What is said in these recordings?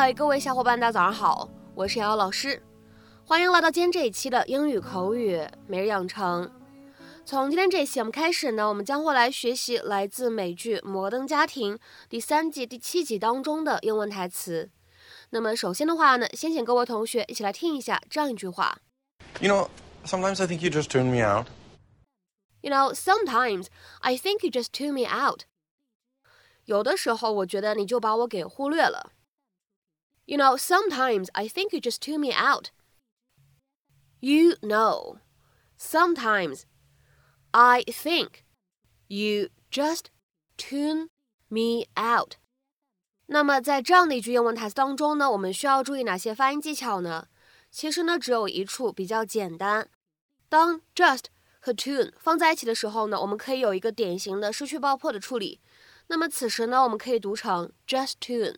嗨，各位小伙伴，大家早上好，我是瑶瑶老师，欢迎来到今天这一期的英语口语每日养成。从今天这一期我们开始呢，我们将会来学习来自美剧《摩登家庭》第三季第七集当中的英文台词。那么首先的话呢，先请各位同学一起来听一下这样一句话。You know, sometimes I think you just tune me out. You know, sometimes I think you just tune me out. 有的时候我觉得你就把我给忽略了。You know, sometimes I think you just tune me out. You know, sometimes I think you just tune me out. 那么在这样的一句英文台词当中呢，我们需要注意哪些发音技巧呢？其实呢，只有一处比较简单。当 just 和 tune 放在一起的时候呢，我们可以有一个典型的失去爆破的处理。那么此时呢，我们可以读成 just tune。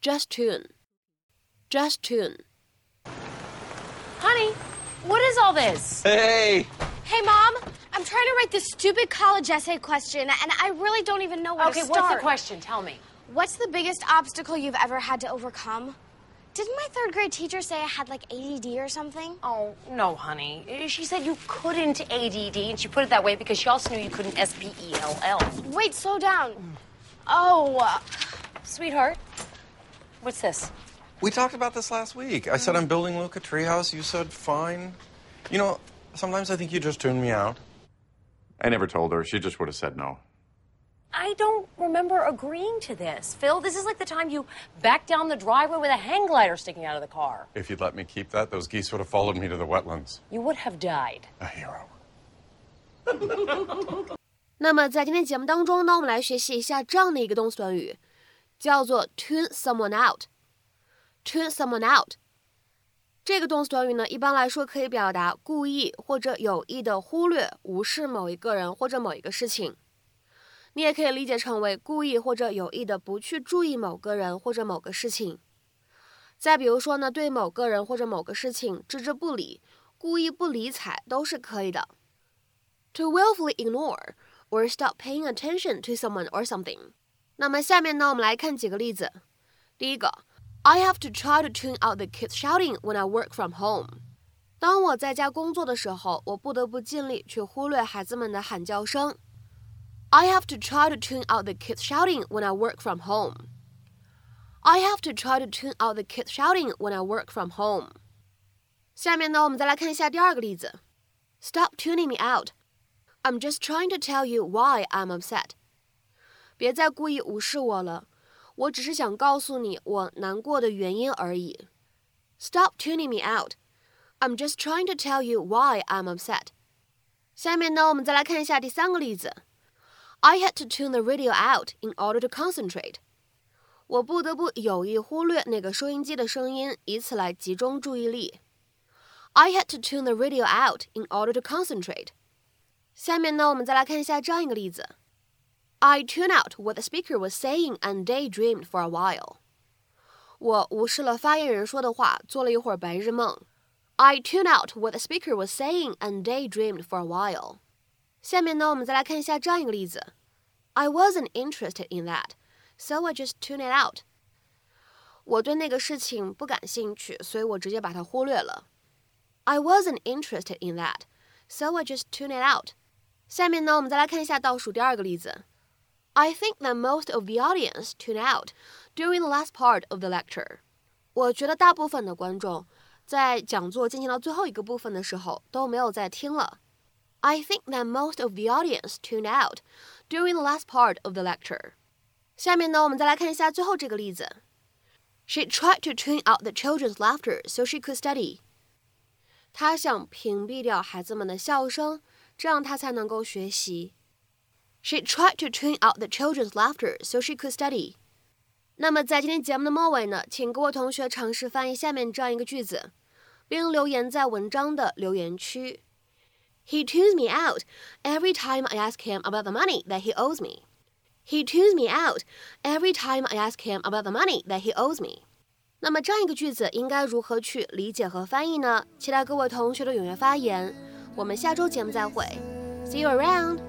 Just tune, just tune. Honey, what is all this? Hey! Hey, Mom, I'm trying to write this stupid college essay question, and I really don't even know where Okay, to start. Okay, what's the question? Tell me. What's the biggest obstacle you've ever had to overcome? Didn't my third grade teacher say I had like ADD or something? Oh, no, honey. She said you couldn't ADD, and she put it that way because she also knew you couldn't S P E L L. Wait, slow down. Oh, uh, Sweetheart, What's this? We talked about this last week. I said mm. I'm building Luke a Treehouse. You said fine. You know, sometimes I think you just tune me out. I never told her. She just would have said no. I don't remember agreeing to this, Phil. This is like the time you backed down the driveway with a hang glider sticking out of the car. If you'd let me keep that, those geese would have followed me to the wetlands. You would have died. A hero. 那么在今天节目当中呢，我们来学习一下这样的一个动词短语叫做 tune someone out。tune someone out 这个动词短语呢，一般来说可以表达故意或者有意的忽略、无视某一个人或者某一个事情。你也可以理解成为故意或者有意的不去注意某个人或者某个事情。再比如说呢，对某个人或者某个事情置之不理、故意不理睬都是可以的。To willfully ignore or stop paying attention to someone or something。 那么下面呢，我们来看几个例子。第一个，I have to try to tune out the kids shouting when I work from home。当我在家工作的时候，我不得不尽力去忽略孩子们的喊叫声。I have to try to tune out the kids shouting when I work from home. I have to try to tune out the kids shouting when I work from home. 下面呢，我们再来看一下第二个例子。Stop tuning me out. I'm just trying to tell you why I'm upset. 别再故意无视我了，我只是想告诉你我难过的原因而已。Stop tuning me out. I'm just trying to tell you why I'm upset. 下面呢，我们再来看一下第三个例子。I had to tune the radio out in order to concentrate. 我不得不有意忽略那个收音机的声音，以此来集中注意力。I had to tune the radio out in order to concentrate. 下面呢，我们再来看一下这样一个例子。I tuned out what the speaker was saying and daydreamed for a while. 我无视了发言人说的话，做了一会儿白日梦。I tuned out what the speaker was saying and daydreamed for a while. 下面呢，我们再来看一下这样一个例子。I wasn't interested in that, so I just tuned it out. 我对那个事情不感兴趣，所以我直接把它忽略了。I wasn't interested in that, so I just tuned it out. 下面呢，我们再来看一下倒数第二个例子。 I think that most of the audience tuned out during the last part of the lecture. 我觉得大部分的观众在讲座进行到最后一个部分的时候都没有再听了。I think that most of the audience tuned out during the last part of the lecture. 下面呢，我们再来看一下最后这个例子。She tried to tune out the children's laughter so she could study. 她想屏蔽掉孩子们的笑声，这样她才能够学习。 She tried to tune out the children's laughter so she could study. 那么在今天节目的末尾呢，请各位同学尝试翻译下面这样一个句子，并留言在文章的留言区。He tunes me out every time I ask him about the money that he owes me. He tunes me out every time I ask him about the money that he owes me. 那么这样一个句子应该如何去理解和翻译呢？期待各位同学的踊跃发言。我们下周节目再会，See you around. We don't